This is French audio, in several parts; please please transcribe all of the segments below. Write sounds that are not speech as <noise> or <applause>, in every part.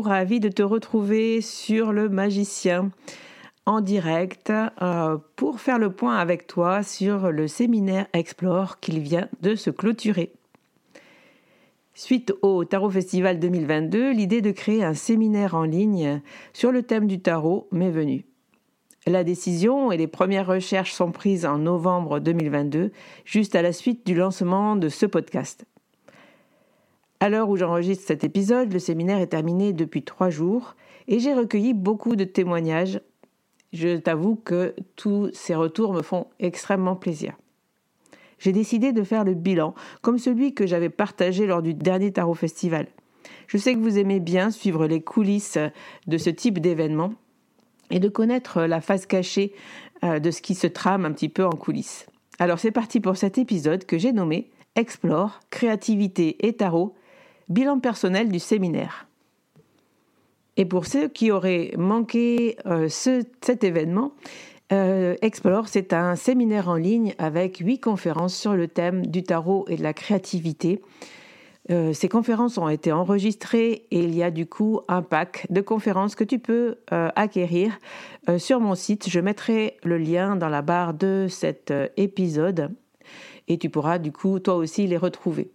ravi de te retrouver sur le magicien en direct euh, pour faire le point avec toi sur le séminaire Explore qu'il vient de se clôturer. Suite au Tarot Festival 2022, l'idée de créer un séminaire en ligne sur le thème du tarot m'est venue. La décision et les premières recherches sont prises en novembre 2022, juste à la suite du lancement de ce podcast. À l'heure où j'enregistre cet épisode, le séminaire est terminé depuis trois jours et j'ai recueilli beaucoup de témoignages. Je t'avoue que tous ces retours me font extrêmement plaisir. J'ai décidé de faire le bilan, comme celui que j'avais partagé lors du dernier Tarot Festival. Je sais que vous aimez bien suivre les coulisses de ce type d'événement et de connaître la face cachée euh, de ce qui se trame un petit peu en coulisses. Alors c'est parti pour cet épisode que j'ai nommé Explore, créativité et tarot, bilan personnel du séminaire. Et pour ceux qui auraient manqué euh, cet événement, euh, Explore, c'est un séminaire en ligne avec huit conférences sur le thème du tarot et de la créativité. Euh, ces conférences ont été enregistrées et il y a du coup un pack de conférences que tu peux acquérir sur mon site. Je mettrai le lien dans la barre de cet épisode et tu pourras du coup toi aussi les retrouver.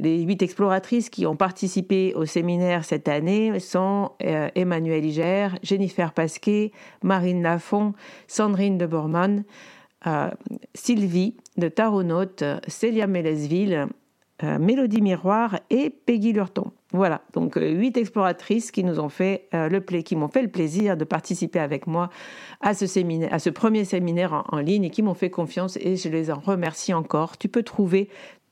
Les huit exploratrices qui ont participé au séminaire cette année sont euh, Emmanuelle Jennifer Pasquet, Marine Lafont, Sandrine de Bormann, euh, Sylvie de Taronaute, Célia Mélesville, euh, Mélodie Miroir et Peggy Lurton. Voilà, donc huit exploratrices qui nous ont fait le qui m'ont fait le plaisir de participer avec moi à ce séminaire, à ce premier séminaire en, en ligne et qui m'ont fait confiance et je les en remercie encore. Tu peux trouver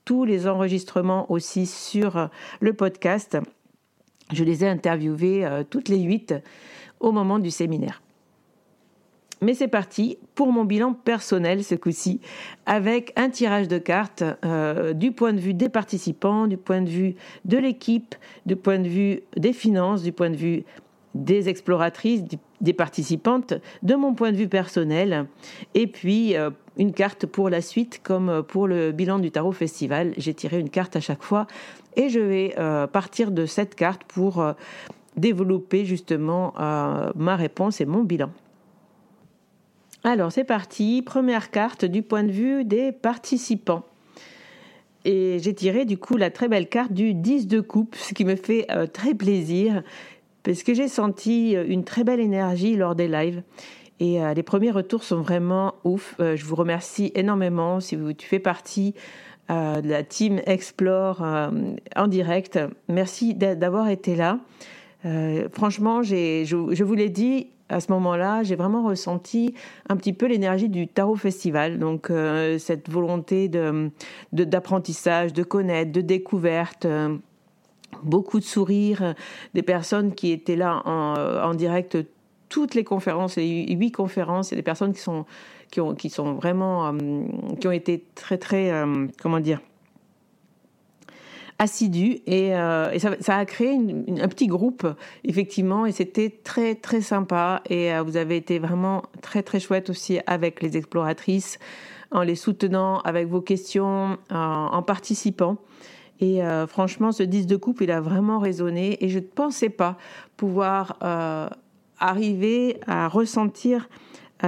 tous les enregistrements aussi sur euh, le podcast. Je les ai interviewés euh, toutes les huit au moment du séminaire. Mais c'est parti pour mon bilan personnel ce coup-ci, avec un tirage de cartes euh, du point de vue des participants, du point de vue de l'équipe, du point de vue des finances, du point de vue des exploratrices, des participantes, de mon point de vue personnel, et puis une carte pour la suite, comme pour le bilan du Tarot Festival. J'ai tiré une carte à chaque fois, et je vais euh, partir de cette carte pour euh, développer justement ma réponse et mon bilan. Alors c'est parti, première carte du point de vue des participants. Et j'ai tiré du coup la très belle carte du 10 de coupe, ce qui me fait euh, très plaisir, parce que j'ai senti euh, une très belle énergie lors des lives. Et euh, les premiers retours sont vraiment ouf. je vous remercie énormément si vous, tu fais partie de la team Explore en direct. Merci d'avoir été là. franchement, je, je vous l'ai dit, à ce moment-là, j'ai vraiment ressenti un petit peu l'énergie du Tarot Festival. Donc, euh, cette volonté de, d'apprentissage, de, connaître, de découverte. Euh, beaucoup de sourires, des personnes qui étaient là en, euh, en direct toutes les conférences, les huit conférences, et des personnes qui sont, qui ont, qui sont vraiment, qui ont été très, très, comment dire, assidu et, euh, ça, a créé un petit groupe effectivement et c'était très très sympa et euh, vous avez été vraiment très très chouette aussi avec les exploratrices en les soutenant avec vos questions en, participant. Et euh, franchement ce 10 de coupe il a vraiment résonné et je ne pensais pas pouvoir arriver à ressentir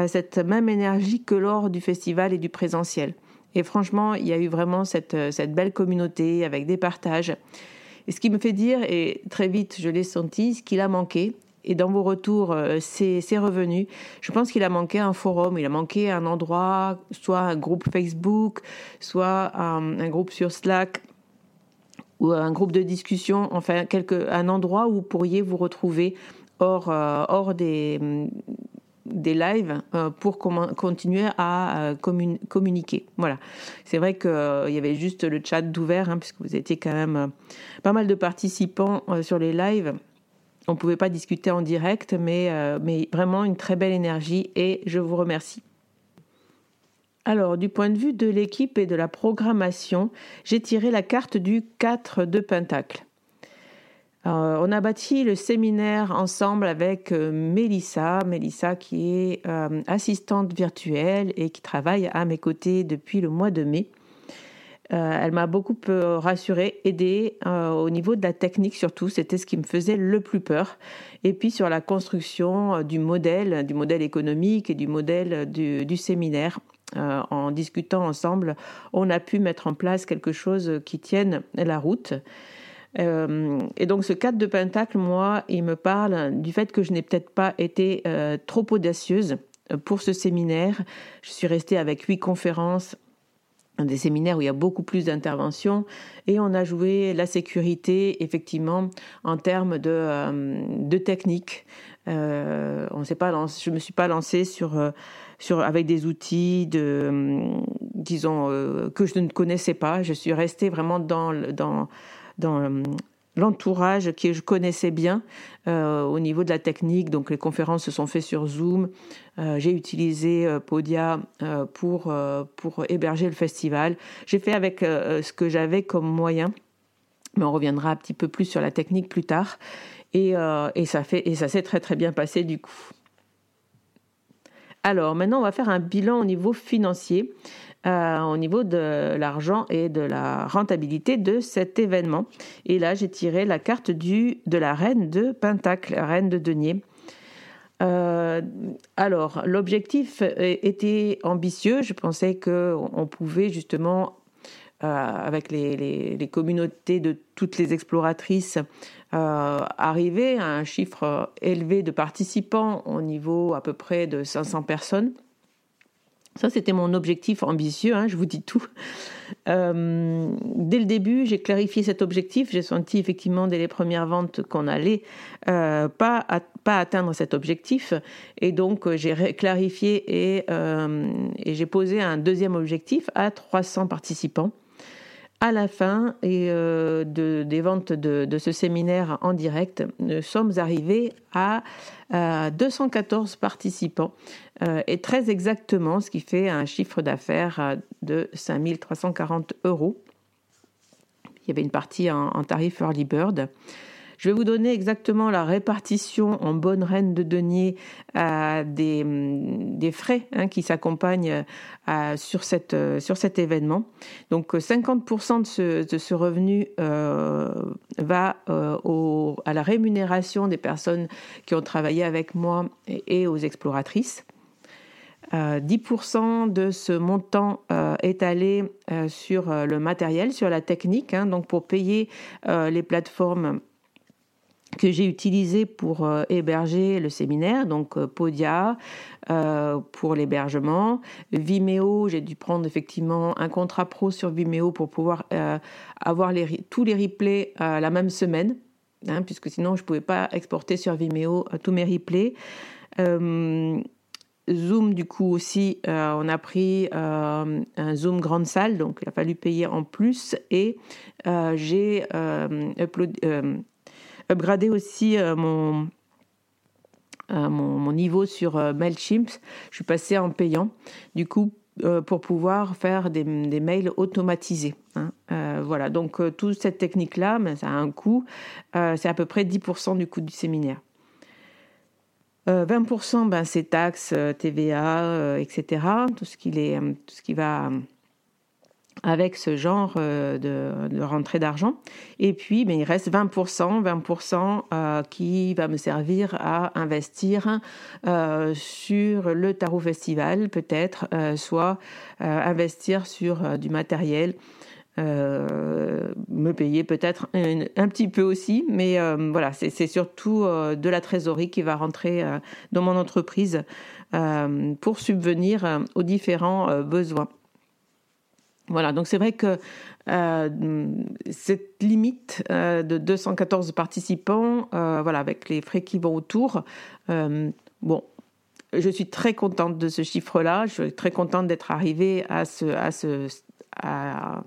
cette même énergie que lors du festival et du présentiel. Et franchement, il y a eu vraiment cette, euh, cette belle communauté avec des partages. Et ce qui me fait dire, et très vite je l'ai senti, ce qu'il a manqué, et dans vos retours, euh, c'est revenu. Je pense qu'il a manqué un forum, il a manqué un endroit, soit un groupe Facebook, soit un, groupe sur Slack ou un groupe de discussion, enfin quelque, un endroit où vous pourriez vous retrouver hors, euh, hors des, des lives euh, pour continuer à euh, communiquer. Voilà. C'est vrai qu'il y avait juste le chat d'ouvert, hein, puisque vous étiez quand même pas mal de participants sur les lives. On ne pouvait pas discuter en direct, mais, mais vraiment une très belle énergie et je vous remercie. Alors, du point de vue de l'équipe et de la programmation, j'ai tiré la carte du 4 de Pentacle. Euh, on a bâti le séminaire ensemble avec euh, Mélissa, Mélissa qui est euh, assistante virtuelle et qui travaille à mes côtés depuis le mois de mai. elle m'a beaucoup rassurée, aidée au niveau de la technique surtout, c'était ce qui me faisait le plus peur. Et puis sur la construction du modèle, du modèle économique et du modèle du séminaire. en discutant ensemble, on a pu mettre en place quelque chose qui tienne la route. Euh, et donc ce 4 de Pentacle, moi, il me parle du fait que je n'ai peut-être pas été euh, trop audacieuse euh, pour ce séminaire. Je suis restée avec huit conférences des séminaires où il y a beaucoup plus d'interventions et on a joué la sécurité effectivement en termes de, de technique. on s'est pas je me suis pas lancée avec des outils que je ne connaissais pas. Je suis restée vraiment dans dans euh, l'entourage que je connaissais bien euh, au niveau de la technique. Donc les conférences se sont faites sur Zoom. Euh, j'ai utilisé Podia pour, pour héberger le festival. J'ai fait avec ce que j'avais comme moyen, mais on reviendra un petit peu plus sur la technique plus tard. Et, et ça fait et ça s'est très très bien passé du coup. Alors maintenant, on va faire un bilan au niveau financier. Euh, au niveau de l'argent et de la rentabilité de cet événement. Et là, j'ai tiré la carte du, de la reine de Pentacle, reine de denier. Euh, alors, l'objectif était ambitieux. Je pensais qu'on pouvait justement, euh, avec les, les, communautés de toutes les exploratrices, arriver à un chiffre élevé de participants au niveau à peu près de 500 personnes. Ça, c'était mon objectif ambitieux, hein, je vous dis tout. Euh, dès le début, j'ai clarifié cet objectif. J'ai senti effectivement dès les premières ventes qu'on allait euh, pas, pas atteindre cet objectif. Et donc, euh, j'ai clarifié et, et j'ai posé un deuxième objectif à 300 participants à la fin de, des ventes de, ce séminaire en direct, nous sommes arrivés à 214 participants euh, et très exactement, ce qui fait un chiffre d'affaires euh, de 5340 euros. Il y avait une partie en, tarif early bird. Je vais vous donner exactement la répartition en bonne reine de denier euh, des, des, frais hein, qui s'accompagnent sur, cette, sur cet événement. Donc 50% de ce, revenu va à la rémunération des personnes qui ont travaillé avec moi et aux exploratrices. 10% de ce montant est allé sur le matériel, sur la technique, hein, donc pour payer les plateformes que j'ai utilisé pour euh, héberger le séminaire, donc euh, Podia euh, pour l'hébergement, Vimeo, j'ai dû prendre effectivement un contrat pro sur Vimeo pour pouvoir avoir tous les replays la même semaine, hein, puisque sinon je ne pouvais pas exporter sur Vimeo tous mes replays. Zoom, du coup aussi, on a pris un Zoom grande salle, donc il a fallu payer en plus et j'ai uploadé upgradé aussi euh, mon, euh, mon, mon, niveau sur euh, MailChimp. Je suis passée en payant, du coup, pour pouvoir faire des, des mails automatisés. Hein. voilà, donc toute cette technique-là, ça a un coût. c'est à peu près 10% du coût du séminaire. 20%, ben, c'est taxes, TVA, etc. Tout ce, qui est, tout ce qui va avec ce genre euh, de, rentrée d'argent. Et puis, mais il reste 20%, 20% euh, qui va me servir à investir euh, sur le Tarot Festival, peut-être, soit investir sur du matériel. me payer peut-être un, petit peu aussi, mais voilà, c'est surtout de la trésorerie qui va rentrer dans mon entreprise pour subvenir aux différents besoins. Voilà, donc c'est vrai que euh, cette limite euh, de 214 participants, euh, voilà, avec les frais qui vont autour, bon, je suis très contente de ce chiffre-là. Je suis très contente d'être arrivée à ce, à ce, à,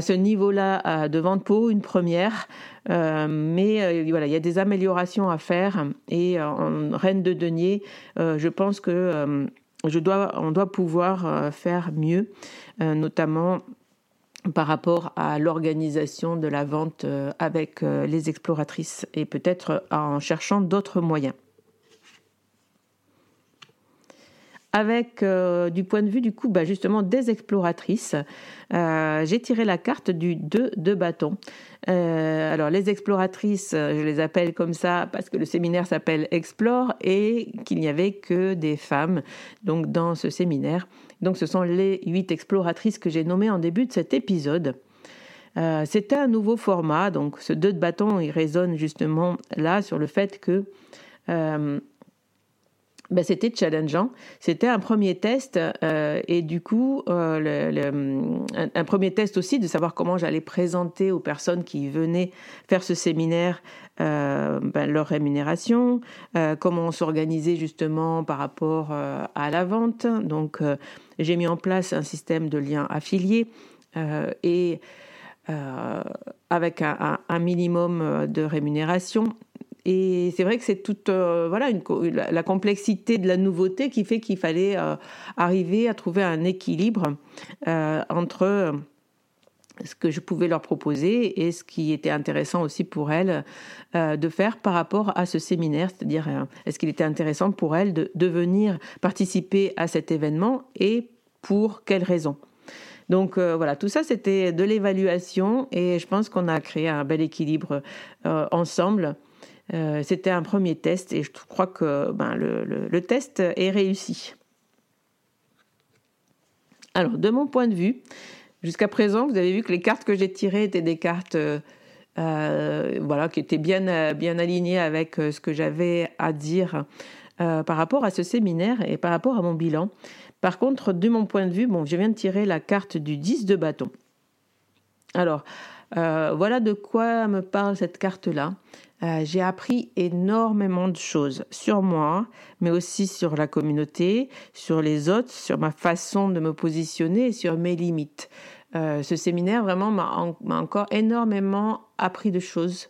ce niveau-là de vente pour une première. mais voilà, il y a des améliorations à faire. Et en Reine de Denier, je pense que je dois, on doit pouvoir faire mieux. Euh, notamment par rapport à l'organisation de la vente euh, avec euh, les exploratrices et peut-être en cherchant d'autres moyens. Avec du point de vue du coup bah, justement des exploratrices. j'ai tiré la carte du 2 de bâton. alors les exploratrices, je les appelle comme ça parce que le séminaire s'appelle Explore et qu'il n'y avait que des femmes donc dans ce séminaire. Donc ce sont les huit exploratrices que j'ai nommées en début de cet épisode. Euh, c'était un nouveau format, donc ce 2 de bâton, il résonne justement là sur le fait que euh, ben, c'était challengeant. C'était un premier test euh, et du coup, un, premier test aussi de savoir comment j'allais présenter aux personnes qui venaient faire ce séminaire ben, leur rémunération, comment s'organiser justement par rapport à la vente. Donc, j'ai mis en place un système de liens affiliés euh, et euh, avec un, minimum de rémunération. Et c'est vrai que c'est toute euh, voilà la, complexité de la nouveauté qui fait qu'il fallait arriver à trouver un équilibre entre ce que je pouvais leur proposer et ce qui était intéressant aussi pour elles de faire par rapport à ce séminaire, c'est-à-dire est-ce qu'il était intéressant pour elles de, venir participer à cet événement et pour quelles raisons? Donc euh, voilà, tout ça c'était de l'évaluation et je pense qu'on a créé un bel équilibre euh, ensemble. Euh, c'était un premier test et je crois que ben, le, test est réussi. Alors de mon point de vue, jusqu'à présent, vous avez vu que les cartes que j'ai tirées étaient des cartes voilà, qui étaient bien, bien alignées avec ce que j'avais à dire par rapport à ce séminaire et par rapport à mon bilan. Par contre, de mon point de vue, bon, je viens de tirer la carte du 10 de bâton. Alors, euh, voilà de quoi me parle cette carte-là. Euh, j'ai appris énormément de choses sur moi, mais aussi sur la communauté, sur les autres, sur ma façon de me positionner et sur mes limites. Euh, ce séminaire vraiment m'a encore énormément appris de choses.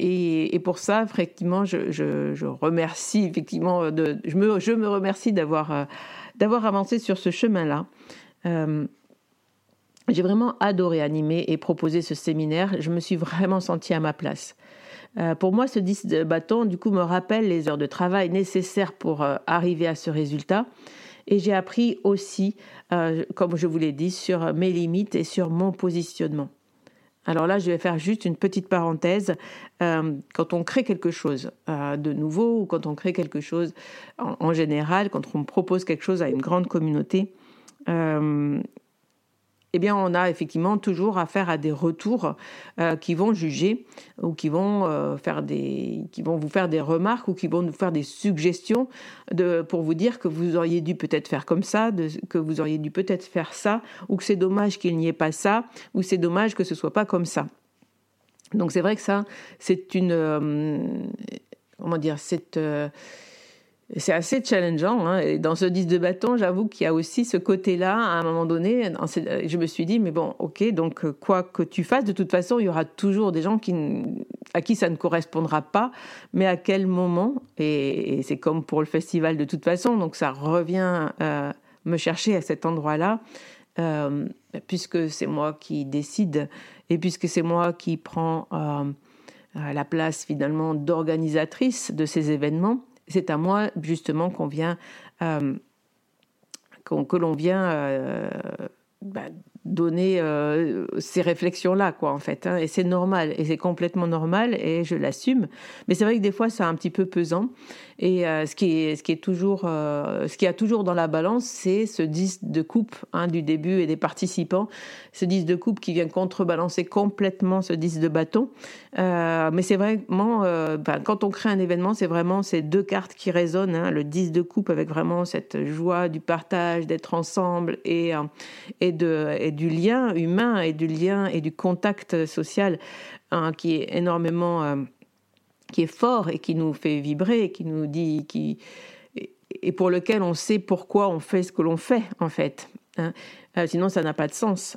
Et, pour ça, effectivement, je, remercie, effectivement, me, je me remercie d'avoir, euh, d'avoir avancé sur ce chemin-là. Euh, j'ai vraiment adoré animer et proposer ce séminaire. Je me suis vraiment sentie à ma place. Euh, pour moi, ce 10 de bâton, du coup, me rappelle les heures de travail nécessaires pour arriver à ce résultat. Et j'ai appris aussi, comme je vous l'ai dit, sur mes limites et sur mon positionnement. Alors là, je vais faire juste une petite parenthèse. quand on crée quelque chose de nouveau ou quand on crée quelque chose en, général, quand on propose quelque chose à une grande communauté, eh bien, on a effectivement toujours affaire à des retours euh, qui vont juger ou qui vont, euh, faire des, qui vont vous faire des remarques ou qui vont nous faire des suggestions pour vous dire que vous auriez dû peut-être faire comme ça, que vous auriez dû peut-être faire ça, ou que c'est dommage qu'il n'y ait pas ça, ou c'est dommage que ce soit pas comme ça. Donc c'est vrai que ça, c'est une, euh, comment dire, c'est c'est assez challengeant. Hein. Et dans ce disque de bâton, j'avoue qu'il y a aussi ce côté-là. À un moment donné, je me suis dit, mais bon, ok, donc quoi que tu fasses, de toute façon, il y aura toujours des gens qui, à qui ça ne correspondra pas. Mais à quel moment Et, c'est comme pour le festival de toute façon. Donc ça revient euh, me chercher à cet endroit-là. Euh, puisque c'est moi qui décide et puisque c'est moi qui prends euh, la place finalement d'organisatrice de ces événements, c'est à moi justement qu'on vient, euh, que l'on vient euh, bah, donner euh, ces réflexions-là, quoi, en fait. Hein. et c'est normal, et c'est complètement normal, et je l'assume. Mais c'est vrai que des fois, c'est un petit peu pesant. Et euh, ce, qui est, toujours, euh, ce qui a toujours dans la balance, c'est ce disque de coupe hein, du début et des participants. Ce disque de coupe qui vient contrebalancer complètement ce disque de bâton. mais c'est vraiment, quand on crée un événement, c'est vraiment ces deux cartes qui résonnent. Hein, le disque de coupe avec vraiment cette joie du partage, d'être ensemble et, du lien humain et du lien et du contact social hein, qui est énormément, euh, qui est fort et qui nous fait vibrer, qui nous dit, qui et pour lequel on sait pourquoi on fait ce que l'on fait en fait. Hein. Euh, sinon, ça n'a pas de sens.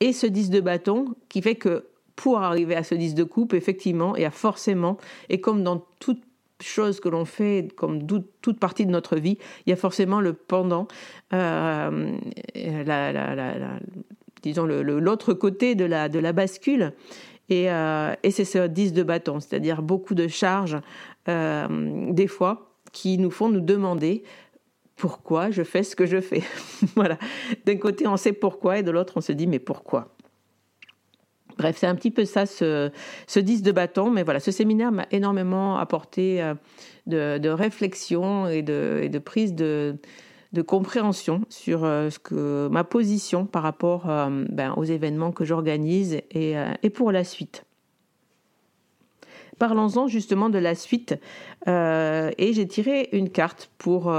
Et ce 10 de bâton qui fait que pour arriver à ce 10 de coupe, effectivement, il y a forcément, et comme dans toute chose que l'on fait, comme toute partie de notre vie, il y a forcément le pendant, euh, disons l'autre côté de la, de la bascule. Et, euh, et c'est ce 10 de bâton, c'est-à-dire beaucoup de charges, euh, des fois, qui nous font nous demander pourquoi je fais ce que je fais. <laughs> voilà. D'un côté, on sait pourquoi, et de l'autre, on se dit mais pourquoi? Bref, c'est un petit peu ça, ce, ce 10 de bâton. Mais voilà, ce séminaire m'a énormément apporté euh, de, réflexion et de, et de prise de, de, compréhension sur euh, ce que, ma position par rapport euh, ben, aux événements que j'organise et, et, pour la suite. Parlons-en justement de la suite. et j'ai tiré une carte pour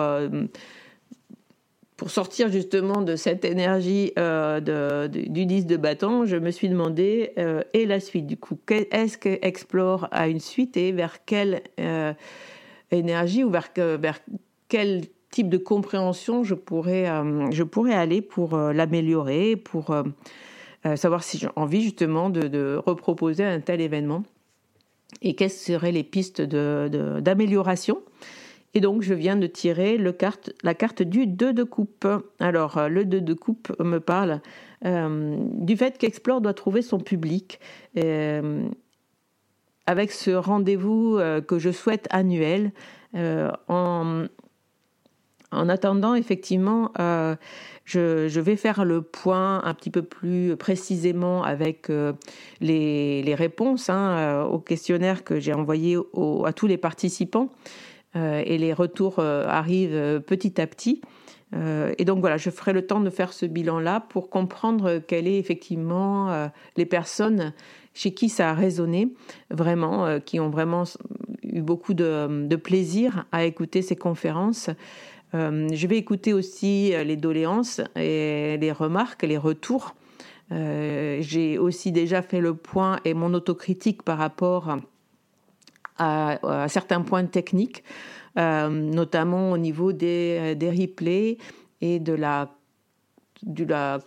pour sortir justement de cette énergie euh, du 10 de bâton, je me suis demandé, euh, et la suite du coup Est-ce que Explore a une suite et vers quelle euh, énergie ou vers, vers, quel type de compréhension je pourrais, pourrais aller pour l'améliorer, pour savoir si j'ai envie justement de, reproposer un tel événement et quelles seraient les pistes d'amélioration et donc, je viens de tirer la carte du 2 de coupe. Alors, euh, le 2 de coupe me parle euh, du fait qu'Explore doit trouver son public. Euh, avec ce rendez-vous que je souhaite annuel, en, en, attendant, effectivement, je, je, vais faire le point un petit peu plus précisément avec les, les, réponses hein, au questionnaire que j'ai envoyé à tous les participants. Euh, et les retours euh, arrivent euh, petit à petit. et donc voilà, je ferai le temps de faire ce bilan-là pour comprendre quelles est effectivement les personnes chez qui ça a résonné vraiment, qui ont vraiment eu beaucoup de, plaisir à écouter ces conférences. Je vais écouter aussi les doléances et les remarques, les retours. J'ai aussi déjà fait le point et mon autocritique par rapport à, certains points techniques, euh, notamment au niveau des, des, replays et de la, de la,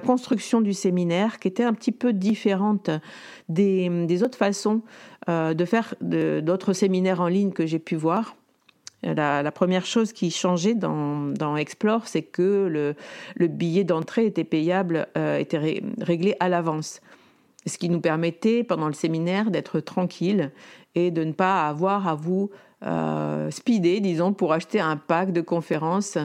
construction du séminaire qui était un petit peu différente des, autres façons euh, de faire d'autres séminaires en ligne que j'ai pu voir. La, première chose qui changeait dans, Explore, c'est que le, le billet d'entrée était payable, euh, était réglé à l'avance ce qui nous permettait pendant le séminaire d'être tranquille et de ne pas avoir à vous euh, speeder, disons, pour acheter un pack de conférences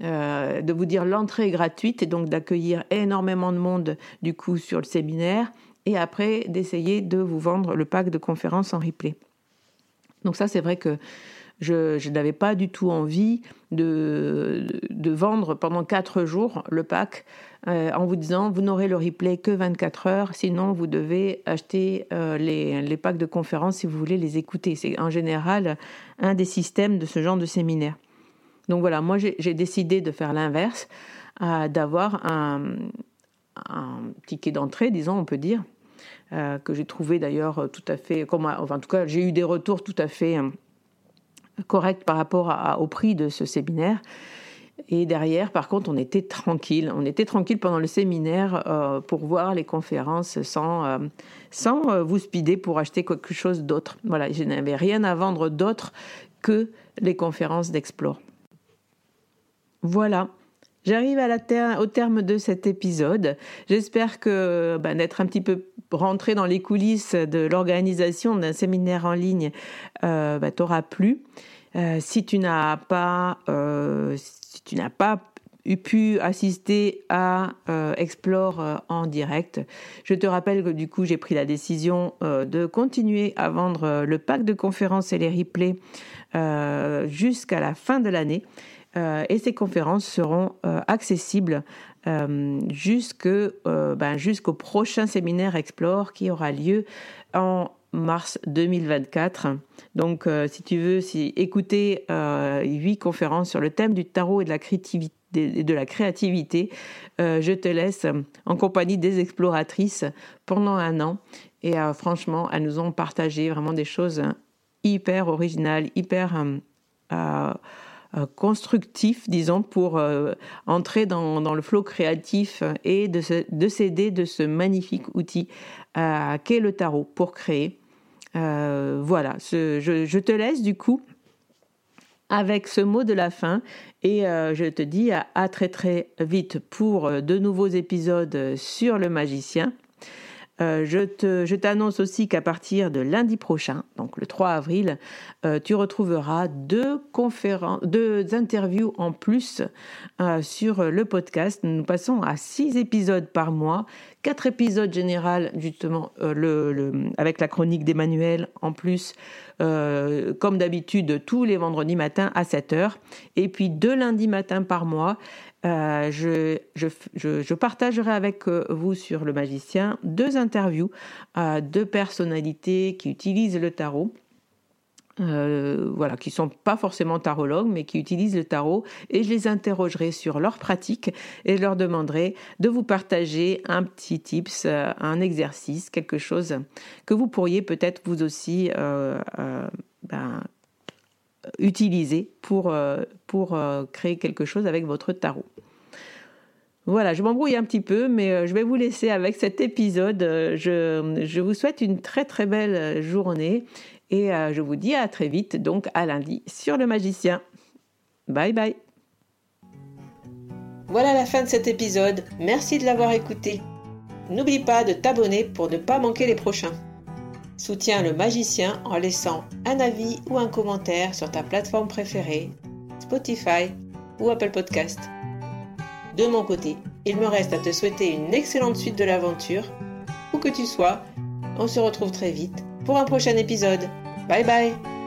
de vous dire l'entrée est gratuite et donc d'accueillir énormément de monde du coup sur le séminaire et après d'essayer de vous vendre le pack de conférences en replay. Donc ça c'est vrai que je, n'avais pas du tout envie de, vendre pendant 4 jours le pack euh, en vous disant vous n'aurez le replay que 24 heures, sinon vous devez acheter euh, les, packs de conférences si vous voulez les écouter. C'est en général un des systèmes de ce genre de séminaire. Donc voilà, moi j'ai décidé de faire l'inverse, euh, d'avoir un, ticket d'entrée, disons, on peut dire, que j'ai trouvé d'ailleurs tout à fait, enfin en tout cas j'ai eu des retours tout à fait correct par rapport au prix de ce séminaire. Et derrière, par contre, on était tranquille. On était tranquille pendant le séminaire euh, pour voir les conférences sans, euh, sans euh, vous speeder pour acheter quelque chose d'autre. Voilà, je n'avais rien à vendre d'autre que les conférences d'Explore. Voilà. J'arrive au terme de cet épisode. J'espère que ben, d'être un petit peu rentré dans les coulisses de l'organisation d'un séminaire en ligne euh, ben, t'aura plu. Euh, si tu n'as pas, euh, si tu n'as pas pu assister à Explore en direct. Je te rappelle que du coup j'ai pris la décision de continuer à vendre le pack de conférences et les replays jusqu'à la fin de l'année. Euh, et ces conférences seront euh, accessibles euh, ben, jusqu'au prochain séminaire Explore qui aura lieu en mars 2024. Donc, si tu veux écouter huit conférences sur le thème du tarot et de la créativité, je te laisse en compagnie des exploratrices pendant un an. Et franchement, elles nous ont partagé vraiment des choses hyper originales, hyper constructif, disons, pour euh, entrer dans, le flot créatif et de, de s'aider de ce magnifique outil euh, qu'est le tarot pour créer. voilà, je, je, te laisse du coup avec ce mot de la fin et je te dis à très très vite pour de nouveaux épisodes sur le magicien. Euh, je t'annonce aussi qu'à partir de lundi prochain, donc le 3 avril, euh, tu retrouveras deux deux interviews en plus euh, sur le podcast. Nous passons à six épisodes par mois, quatre épisodes général justement avec la chronique d'Emmanuel en plus, comme d'habitude tous les vendredis matins à 7 h et puis deux lundis matins par mois euh, je, je, partagerai avec euh, vous sur le magicien deux interviews euh, de personnalités qui utilisent le tarot. Voilà, qui sont pas forcément tarologues, mais qui utilisent le tarot, et je les interrogerai sur leur pratique et je leur demanderai de vous partager un petit tips, un exercice, quelque chose que vous pourriez peut-être vous aussi ben, utiliser pour, euh, pour euh, créer quelque chose avec votre tarot. Voilà, je m'embrouille un petit peu, mais euh, je vais vous laisser avec cet épisode. Je, je vous souhaite une très très belle journée et je vous dis à très vite, donc à lundi, sur le magicien. Bye bye. Voilà la fin de cet épisode. Merci de l'avoir écouté. N'oublie pas de t'abonner pour ne pas manquer les prochains. Soutiens le magicien en laissant un avis ou un commentaire sur ta plateforme préférée, Spotify ou Apple Podcast. De mon côté, il me reste à te souhaiter une excellente suite de l'aventure. Où que tu sois, on se retrouve très vite pour un prochain épisode. Bye bye